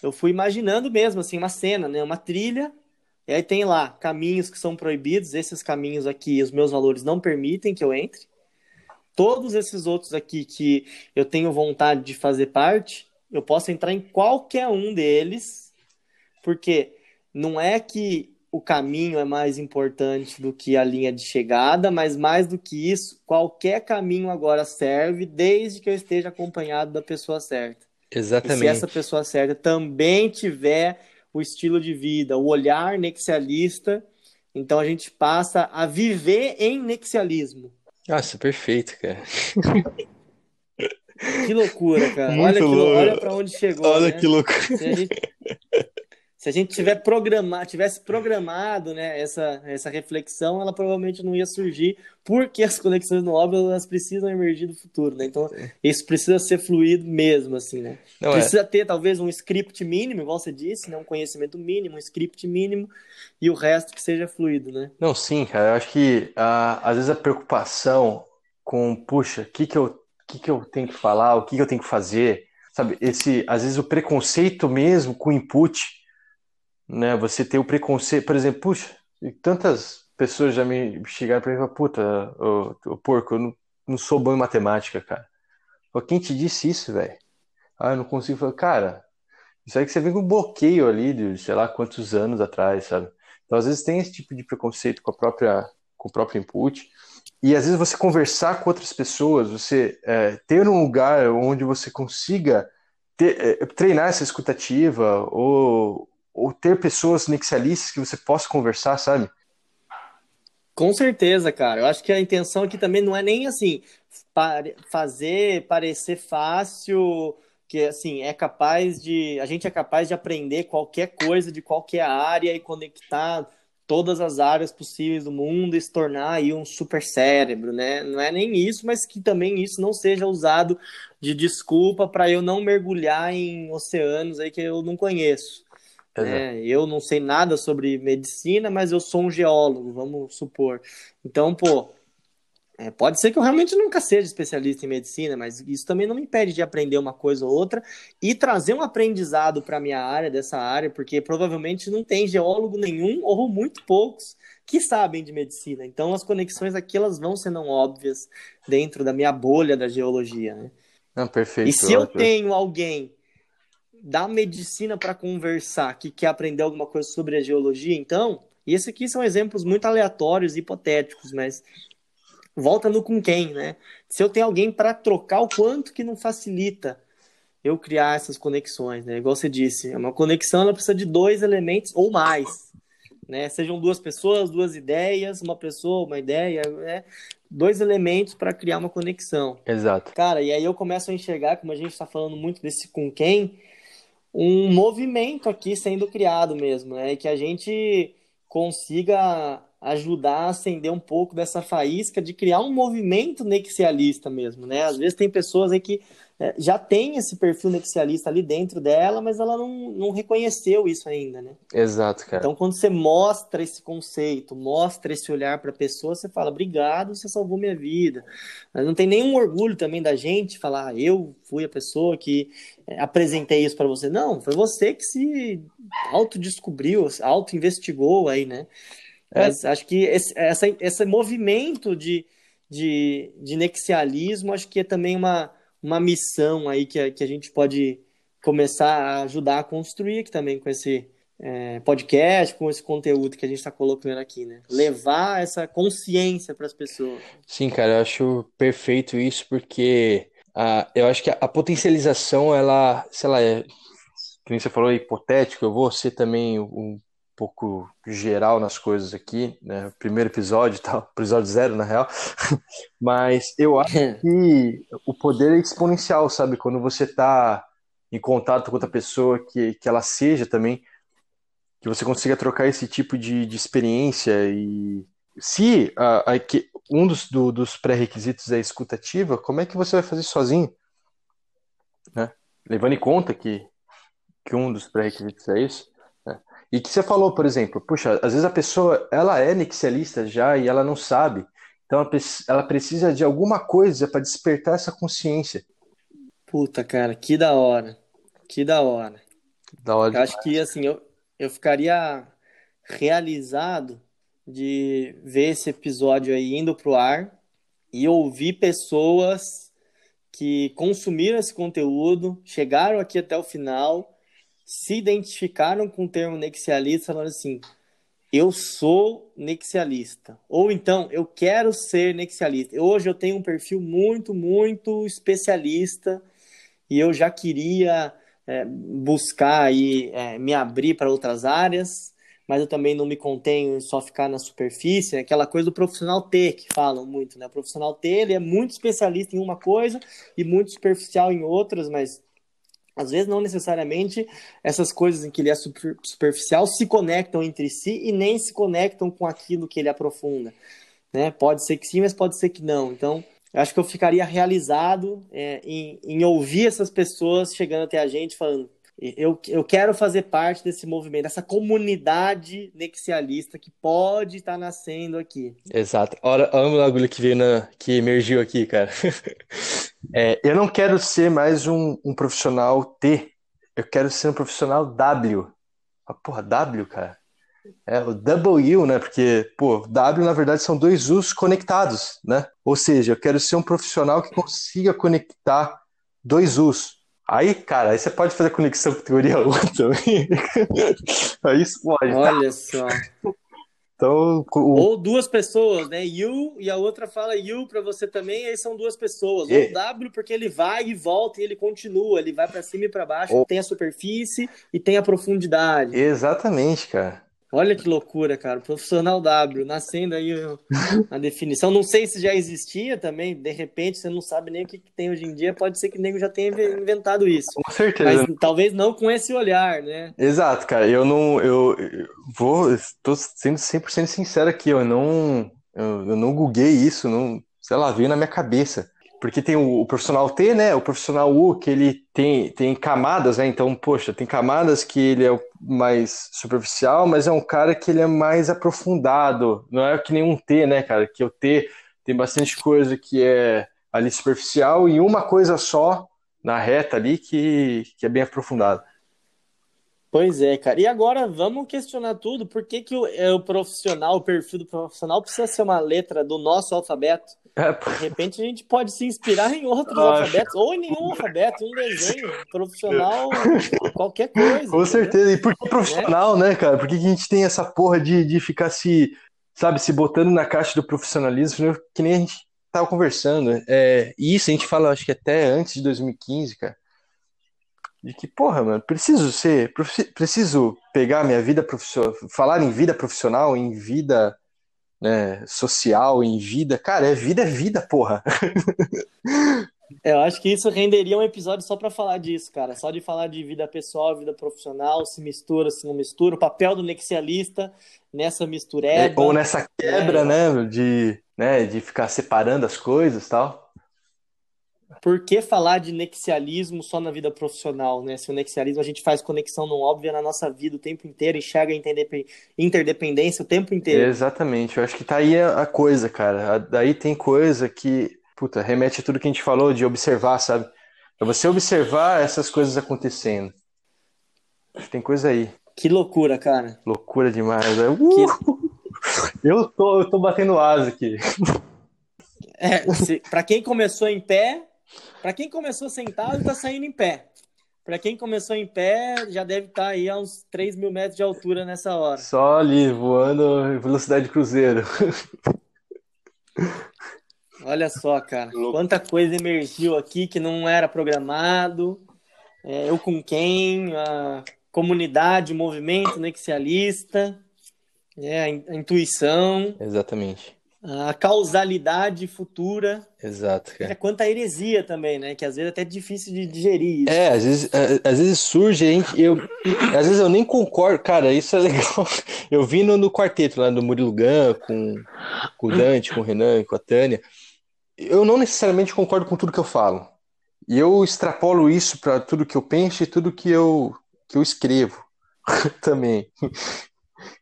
eu fui imaginando mesmo, assim, uma cena, né? Uma trilha E aí tem lá caminhos que são proibidos, esses caminhos aqui, os meus valores não permitem que eu entre. Todos esses outros aqui que eu tenho vontade de fazer parte, eu posso entrar em qualquer um deles, porque não é que o caminho é mais importante do que a linha de chegada, mas mais do que isso, qualquer caminho agora serve, desde que eu esteja acompanhado da pessoa certa. Exatamente. E se essa pessoa certa também tiver o estilo de vida, o olhar nexialista, então a gente passa a viver em nexialismo. Nossa, perfeito, cara. Que loucura, cara. Muito olha, que, olha para onde chegou. Olha né? que louco. Se a gente, tiver programado, tivesse programado né, essa, essa reflexão, ela provavelmente não ia surgir, porque as conexões no óbvio elas precisam emergir do futuro, né? Então, isso precisa ser fluido mesmo, assim, né? Não, é. precisa ter talvez um script mínimo, igual você disse, né? um conhecimento mínimo, um script mínimo, e o resto que seja fluido, né? Não, sim, cara. Eu acho que ah, às vezes a preocupação com, puxa, o que que eu, que que eu tenho que falar, o que que eu tenho que fazer, sabe? Esse, às vezes o preconceito mesmo com input, né? Você ter o preconceito, por exemplo, puxa, tantas pessoas já me chegaram pra mim e falaram, puta, ô, ô, porco, eu não, não sou bom em matemática, cara. Pô, quem te disse isso, velho? Ah, eu não consigo. Falei, cara, isso aí que você vem com um bloqueio ali de sei lá quantos anos atrás, sabe? Então, às vezes tem esse tipo de preconceito com a própria, com o próprio input. E às vezes você conversar com outras pessoas, você é, ter um lugar onde você consiga ter- é, treinar essa escutativa ou, ou ter pessoas nexialistas que você possa conversar, sabe? Com certeza, cara. Eu acho que a intenção aqui também não é nem assim fazer parecer fácil, que assim é capaz de a gente é capaz de aprender qualquer coisa de qualquer área e conectar todas as áreas possíveis do mundo e se tornar aí um super cérebro, né? Não é nem isso, mas que também isso não seja usado de desculpa para eu não mergulhar em oceanos aí que eu não conheço né? Eu não sei nada sobre medicina, mas eu sou um geólogo, vamos supor. Então, pô, é, pode ser que eu realmente nunca seja especialista em medicina, mas isso também não me impede de aprender uma coisa ou outra e trazer um aprendizado para minha área, dessa área, porque provavelmente não tem geólogo nenhum ou muito poucos que sabem de medicina. Então, as conexões aqui elas vão ser não óbvias dentro da minha bolha da geologia, né? Não, perfeito. E se eu tenho alguém da medicina para conversar que quer aprender alguma coisa sobre a geologia, então, e esses aqui são exemplos muito aleatórios e hipotéticos, mas volta no com quem, né? Se eu tenho alguém para trocar, o quanto que não facilita eu criar essas conexões, né? Igual você disse, uma conexão ela precisa de dois elementos ou mais, né? Sejam duas pessoas, duas ideias, uma pessoa, uma ideia, né? Dois elementos para criar uma conexão. Exato. Cara, e aí eu começo a enxergar, como a gente está falando muito desse com quem, um movimento aqui sendo criado mesmo, né? Que a gente consiga ajudar a acender um pouco dessa faísca de criar um movimento nexialista mesmo, né? Às vezes tem pessoas aí que já tem esse perfil nexialista ali dentro dela, mas ela não, não reconheceu isso ainda, né? Exato, cara. Então, quando você mostra esse conceito, mostra esse olhar para a pessoa, você fala, obrigado, você salvou minha vida. Não tem nenhum orgulho também da gente falar, ah, eu fui a pessoa que é, apresentei isso para você. Não, foi você que se autodescobriu, auto-investigou aí, né? É. Mas acho que esse, essa, esse movimento de, de, de nexialismo, acho que é também uma, uma missão aí que a, que a gente pode começar a ajudar a construir aqui também com esse é, podcast, com esse conteúdo que a gente está colocando aqui, né? Levar essa consciência para as pessoas. Sim, cara, eu acho perfeito isso porque ah, eu acho que a, a potencialização, ela, sei lá, é, que nem você falou, é hipotético, eu vou ser também um pouco geral nas coisas aqui, né? Primeiro episódio e tal, episódio zero, na real. Mas eu acho que o poder é exponencial, sabe? Quando você tá em contato com outra pessoa, que, que ela seja também, que você consiga trocar esse tipo de, de experiência e se a, a, que um dos, do, dos pré-requisitos é escutativa, como é que você vai fazer sozinho? Né? Levando em conta que, que um dos pré-requisitos é isso. E que você falou, por exemplo, puxa, às vezes a pessoa ela é nexialista já e ela não sabe. Então ela, ela precisa de alguma coisa para despertar essa consciência. Puta, cara, que da hora. Que da hora. Da hora Eu acho que assim, eu, eu ficaria realizado de ver esse episódio aí indo pro ar e ouvir pessoas que consumiram esse conteúdo, chegaram aqui até o final, se identificaram com o termo nexialista, falando assim: eu sou nexialista. Ou então, eu quero ser nexialista. Hoje eu tenho um perfil muito, muito especialista e eu já queria é, buscar aí, é, me abrir para outras áreas, mas eu também não me contenho em só ficar na superfície, é aquela coisa do profissional T que falam muito, né? O profissional T, ele é muito especialista em uma coisa e muito superficial em outras, mas às vezes não necessariamente essas coisas em que ele é superficial se conectam entre si e nem se conectam com aquilo que ele aprofunda, né? Pode ser que sim, mas pode ser que não. Então, acho que eu ficaria realizado é, em, em ouvir essas pessoas chegando até a gente falando eu, eu quero fazer parte desse movimento, dessa comunidade nexialista que pode estar tá nascendo aqui. Exato. Olha, olha o bagulho que veio na, que emergiu aqui, cara. É, eu não quero ser mais um, um profissional T, eu quero ser um profissional W. Ah, porra, W, cara. É o W, né? Porque, pô, W na verdade são dois U's conectados, né? Ou seja, eu quero ser um profissional que consiga conectar dois U's. Aí, cara, aí você pode fazer conexão com teoria 1 também. aí pode. Olha só. Então, o... Ou duas pessoas, né? You e a outra fala you para você também, aí são duas pessoas. Ou W porque ele vai e volta e ele continua, ele vai para cima e para baixo, Ou... tem a superfície e tem a profundidade. Exatamente, cara. Olha que loucura, cara. Profissional W, nascendo aí a definição. Não sei se já existia também, de repente você não sabe nem o que, que tem hoje em dia, pode ser que o nego já tenha inventado isso. Com certeza. Mas talvez não com esse olhar, né? Exato, cara. Eu não. Eu, eu vou. Estou sendo 100% sincero aqui, eu não. Eu, eu não googlei isso, não. Sei lá, veio na minha cabeça. Porque tem o, profissional T, né? O profissional U, que ele tem, tem camadas, né? Então, poxa, tem camadas que ele é o mais superficial, mas é um cara que ele é mais aprofundado. Não é que nem um T, né, cara? Que o T tem bastante coisa que é ali superficial e uma coisa só na reta ali que, que é bem aprofundada. Pois é, cara. E agora vamos questionar tudo. Por que, que o, é, o profissional, o perfil do profissional precisa ser uma letra do nosso alfabeto? É, de repente a gente pode se inspirar em outros alfabetos, ou em nenhum alfabeto, um desenho profissional, qualquer coisa. Com certeza. E por que profissional, né, cara? Por que, que a gente tem essa porra de, de ficar se, sabe, se botando na caixa do profissionalismo, que nem a gente tava conversando. É, isso a gente fala, acho que até antes de 2015, cara. De que, porra, mano, preciso ser, preciso pegar minha vida profissional, falar em vida profissional, em vida né, social, em vida. Cara, é vida, é vida, porra. É, eu acho que isso renderia um episódio só para falar disso, cara. Só de falar de vida pessoal, vida profissional, se mistura, se não mistura, o papel do nexialista nessa mistureba. É, ou nessa quebra, é. né, de, né, de ficar separando as coisas tal por que falar de nexialismo só na vida profissional, né? Se o nexialismo a gente faz conexão não óbvia na nossa vida o tempo inteiro, enxerga a interdependência o tempo inteiro. Exatamente, eu acho que tá aí a coisa, cara. Daí tem coisa que, puta, remete a tudo que a gente falou de observar, sabe? É você observar essas coisas acontecendo. Acho que tem coisa aí. Que loucura, cara. Loucura demais. Né? Uh! Que... Eu, tô, eu tô batendo asa aqui. É, se, pra quem começou em pé, para quem começou sentado, está saindo em pé. Para quem começou em pé, já deve estar tá aí a uns 3 mil metros de altura nessa hora. Só ali, voando em velocidade cruzeiro. Olha só, cara. Quanta coisa emergiu aqui que não era programado. É, eu com quem, a comunidade, o movimento nexialista, é, a intuição. Exatamente a causalidade futura. Exato, cara. É quanta heresia também, né? Que às vezes é até difícil de digerir isso. É, às vezes, às vezes surge, gente, eu, às vezes eu nem concordo, cara, isso é legal. Eu vi no, no quarteto lá do Murilo Gun, com, com o Dante, com o Renan, com a Tânia. Eu não necessariamente concordo com tudo que eu falo. E eu extrapolo isso para tudo que eu penso e tudo que eu, que eu escrevo também.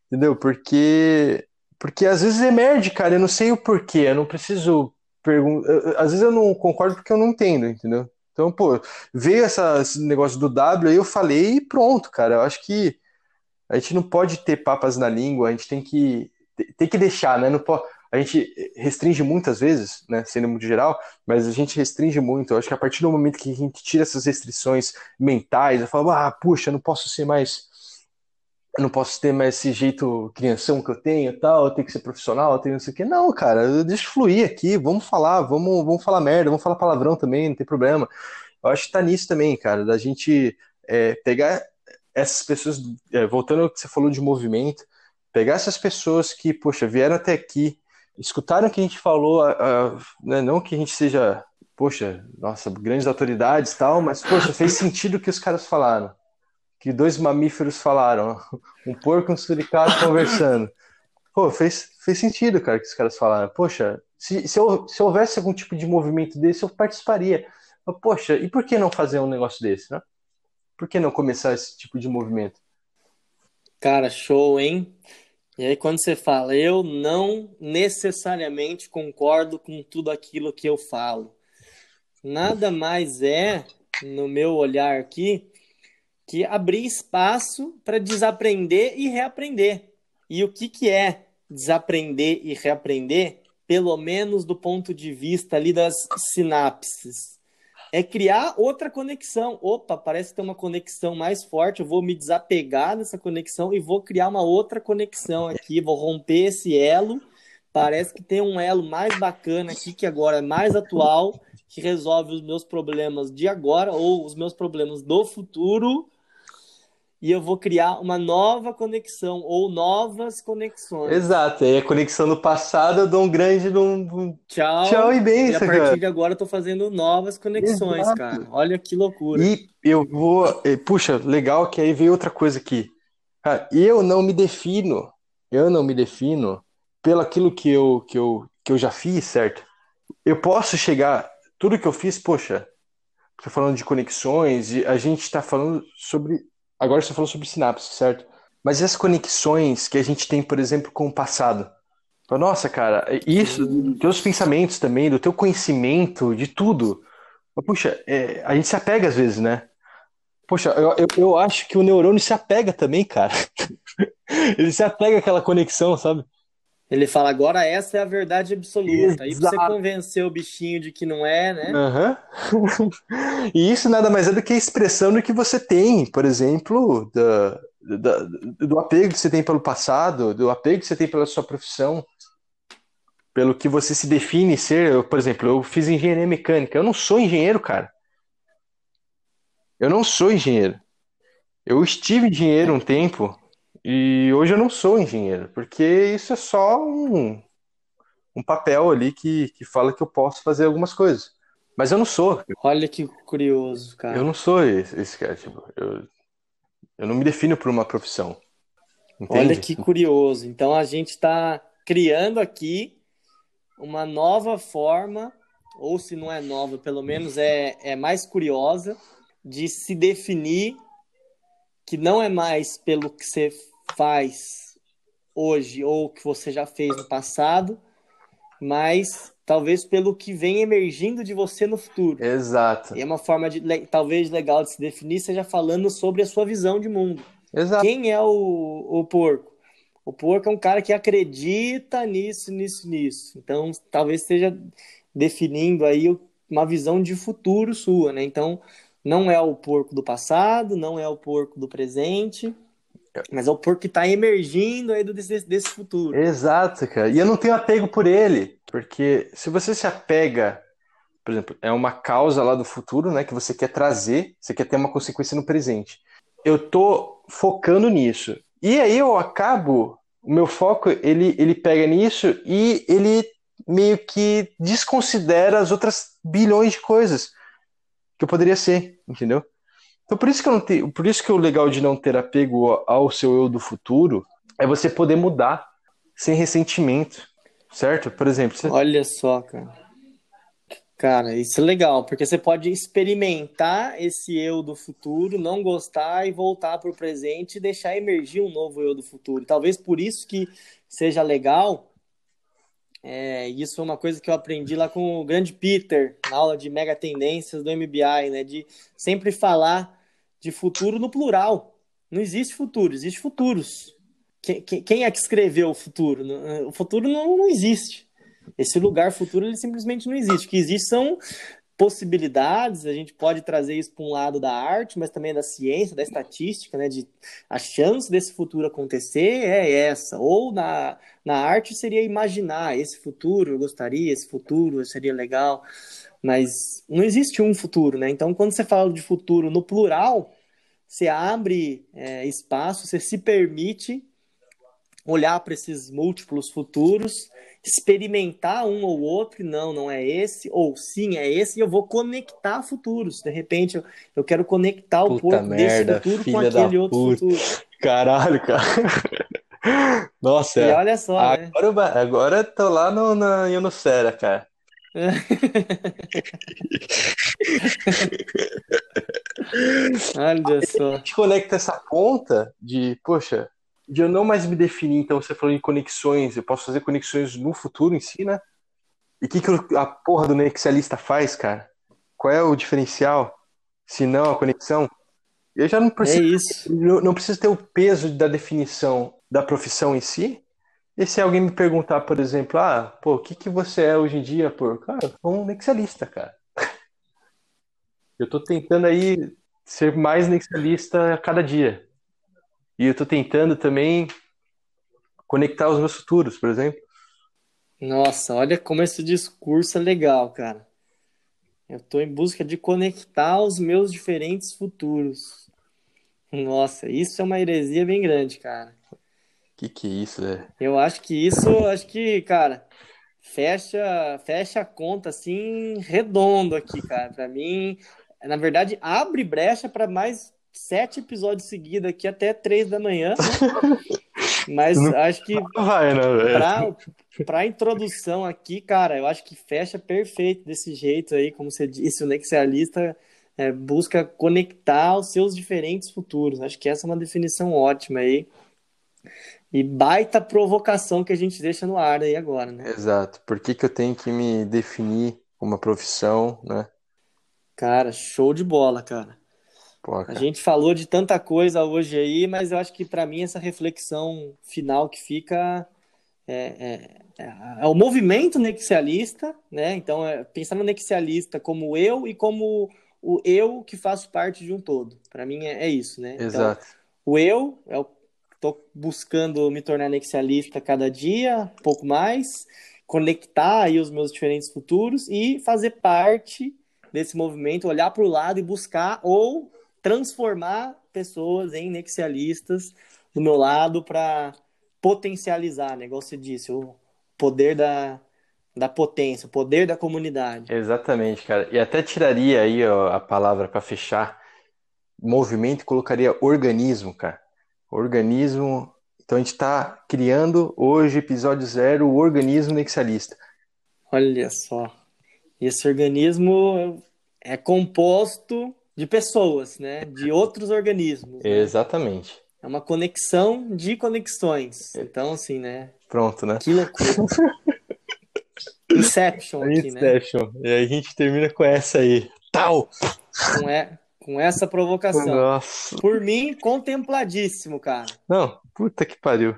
Entendeu? Porque porque às vezes emerge, cara, eu não sei o porquê, eu não preciso perguntar. Às vezes eu não concordo porque eu não entendo, entendeu? Então, pô, veio essa, esse negócio do W, aí eu falei e pronto, cara. Eu acho que A gente não pode ter papas na língua, a gente tem que, tem que deixar, né? Não pode, a gente restringe muitas vezes, né, sendo muito geral, mas a gente restringe muito. Eu acho que a partir do momento que a gente tira essas restrições mentais, eu falo, ah, puxa, não posso ser mais eu não posso ter mais esse jeito crianção que eu tenho tal, eu tenho que ser profissional, eu tenho não sei o quê. Não, cara, deixa fluir aqui, vamos falar, vamos, vamos falar merda, vamos falar palavrão também, não tem problema. Eu acho que tá nisso também, cara, da gente é, pegar essas pessoas, é, voltando ao que você falou de movimento, pegar essas pessoas que, poxa, vieram até aqui, escutaram o que a gente falou, né, não que a gente seja, poxa, nossa, grandes autoridades e tal, mas, poxa, fez sentido o que os caras falaram que dois mamíferos falaram, um porco e um suricato conversando. Pô, fez, fez sentido, cara, que os caras falaram. Poxa, se, se, eu, se houvesse algum tipo de movimento desse, eu participaria. Mas, poxa, e por que não fazer um negócio desse, né? Por que não começar esse tipo de movimento? Cara, show, hein? E aí, quando você fala, eu não necessariamente concordo com tudo aquilo que eu falo. Nada mais é, no meu olhar aqui, que abrir espaço para desaprender e reaprender. E o que, que é desaprender e reaprender, pelo menos do ponto de vista ali das sinapses? É criar outra conexão. Opa, parece ter uma conexão mais forte, eu vou me desapegar dessa conexão e vou criar uma outra conexão aqui, vou romper esse elo. Parece que tem um elo mais bacana aqui, que agora é mais atual, que resolve os meus problemas de agora ou os meus problemas do futuro e eu vou criar uma nova conexão ou novas conexões. Exato, aí a conexão do passado eu dou um grande um... tchau. Tchau e bem, E a partir cara. de agora eu tô fazendo novas conexões, Exato. cara. Olha que loucura. E eu vou, puxa, legal que aí veio outra coisa aqui. Cara, eu não me defino, eu não me defino pelo aquilo que eu que eu que eu já fiz, certo? Eu posso chegar tudo que eu fiz, poxa, tô falando de conexões, e a gente está falando sobre Agora você falou sobre sinapse, certo? Mas e as conexões que a gente tem, por exemplo, com o passado? Nossa, cara, isso, dos teus pensamentos também, do teu conhecimento, de tudo. Puxa, é, a gente se apega às vezes, né? Poxa, eu, eu, eu, acho que o neurônio se apega também, cara. Ele se apega àquela conexão, sabe? Ele fala, agora essa é a verdade absoluta. Aí pra você convencer o bichinho de que não é, né? Uhum. e isso nada mais é do que a expressão do que você tem, por exemplo, do, do, do apego que você tem pelo passado, do apego que você tem pela sua profissão, pelo que você se define ser. Eu, por exemplo, eu fiz engenharia mecânica. Eu não sou engenheiro, cara. Eu não sou engenheiro. Eu estive engenheiro um tempo, e hoje eu não sou engenheiro, porque isso é só um, um papel ali que, que fala que eu posso fazer algumas coisas. Mas eu não sou. Olha que curioso, cara. Eu não sou esse, esse cara. Tipo, eu, eu não me defino por uma profissão. Entende? Olha que curioso. Então a gente está criando aqui uma nova forma, ou se não é nova, pelo menos é, é mais curiosa, de se definir que não é mais pelo que você faz hoje ou que você já fez no passado, mas talvez pelo que vem emergindo de você no futuro. Exato. E é uma forma de talvez legal de se definir seja falando sobre a sua visão de mundo. Exato. Quem é o, o porco? O porco é um cara que acredita nisso, nisso, nisso. Então, talvez esteja definindo aí uma visão de futuro sua, né? Então, não é o porco do passado, não é o porco do presente, mas é o porco que tá emergindo aí desse, desse futuro. Exato, cara. E eu não tenho apego por ele. Porque se você se apega, por exemplo, é uma causa lá do futuro, né, que você quer trazer, você quer ter uma consequência no presente. Eu tô focando nisso. E aí eu acabo, o meu foco, ele, ele pega nisso e ele meio que desconsidera as outras bilhões de coisas que eu poderia ser, entendeu? Então por isso que eu não tenho, por isso que o legal de não ter apego ao seu eu do futuro é você poder mudar sem ressentimento, certo? Por exemplo, você... olha só, cara. Cara, isso é legal, porque você pode experimentar esse eu do futuro, não gostar e voltar para o presente e deixar emergir um novo eu do futuro. Talvez por isso que seja legal. É, isso é uma coisa que eu aprendi lá com o grande Peter, na aula de mega tendências do MBI, né? De sempre falar de futuro no plural. Não existe futuro, existe futuros. Quem, quem é que escreveu o futuro? O futuro não, não existe. Esse lugar futuro ele simplesmente não existe. O que existe são possibilidades, a gente pode trazer isso para um lado da arte, mas também da ciência, da estatística, né, de a chance desse futuro acontecer é essa, ou na, na arte seria imaginar esse futuro, eu gostaria, esse futuro seria legal, mas não existe um futuro, né, então quando você fala de futuro no plural, você abre é, espaço, você se permite olhar para esses múltiplos futuros experimentar um ou outro, não, não é esse, ou sim, é esse, e eu vou conectar futuros. De repente, eu, eu quero conectar o Puta porco merda, desse futuro com aquele outro puta. futuro. Caralho, cara. Nossa, E é. olha só, né? Agora, eu ba- agora eu tô lá no, na Ionosfera, cara. Olha A só. gente conecta essa ponta de, poxa, de eu não mais me definir, então você falou em conexões, eu posso fazer conexões no futuro em si, né? E o que, que a porra do nexialista faz, cara? Qual é o diferencial? Se não a conexão? Eu já não É preciso, isso. não, não preciso ter o peso da definição da profissão em si. E se alguém me perguntar, por exemplo, ah, pô, o que que você é hoje em dia, pô? Cara, eu sou um nexialista, cara. Eu tô tentando aí ser mais nexialista a cada dia. E eu tô tentando também conectar os meus futuros, por exemplo. Nossa, olha como esse discurso é legal, cara. Eu tô em busca de conectar os meus diferentes futuros. Nossa, isso é uma heresia bem grande, cara. Que que é isso, velho? Eu acho que isso, acho que, cara, fecha, fecha a conta assim redondo aqui, cara. Pra mim, na verdade, abre brecha para mais sete episódios seguidos aqui até três da manhã. Mas Não- acho que Vai, né? Pra, pra introdução aqui, cara, eu acho que fecha perfeito desse jeito aí, como você disse, o nexialista é, busca conectar os seus diferentes futuros. Acho que essa é uma definição ótima aí. E baita provocação que a gente deixa no ar aí agora, né? Exato. Por que que eu tenho que me definir uma profissão, né? Cara, show de bola, cara. Pô, A gente falou de tanta coisa hoje aí, mas eu acho que pra mim essa reflexão final que fica é, é, é, é o movimento nexialista, né? Então, é, pensar no nexialista como eu e como o eu que faço parte de um todo. Pra mim é, é isso, né? Então, Exato. o eu, eu tô buscando me tornar nexialista cada dia, um pouco mais, conectar aí os meus diferentes futuros e fazer parte desse movimento, olhar para o lado e buscar ou transformar pessoas em nexialistas do meu lado para potencializar, né? Igual você disse, o poder da, da potência, o poder da comunidade. Exatamente, cara. E até tiraria aí ó, a palavra para fechar movimento e colocaria organismo, cara. Organismo. Então a gente está criando hoje, episódio zero, o organismo nexialista. Olha só. Esse organismo é composto de pessoas, né? De outros organismos. né? Exatamente. É uma conexão de conexões. Então, assim, né? Pronto, né? Que loucura. Inception aqui, né? Inception. E aí a gente termina com essa aí. Tal! Com, é, com essa provocação. Nossa. Por mim, contempladíssimo, cara. Não, puta que pariu.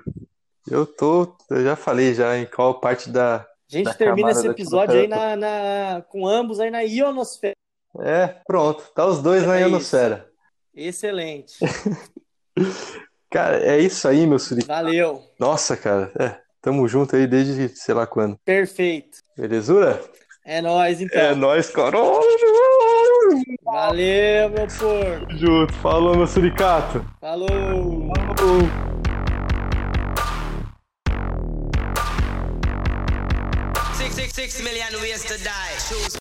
Eu tô. Eu já falei já em qual parte da. A gente termina esse episódio aí na, na- com ambos aí na ionosfera. É, pronto. Tá os dois na É ionosfera. Excelente. Cara, é isso aí, meu suri. Valeu. Nossa, cara. É, tamo junto aí desde sei lá quando. Perfeito. Belezura? É nóis, então. É nóis, cara. Valeu, meu porco. Junto. Falou, meu suricato. Falou. Falou. Six, six, six million ways to die. Choose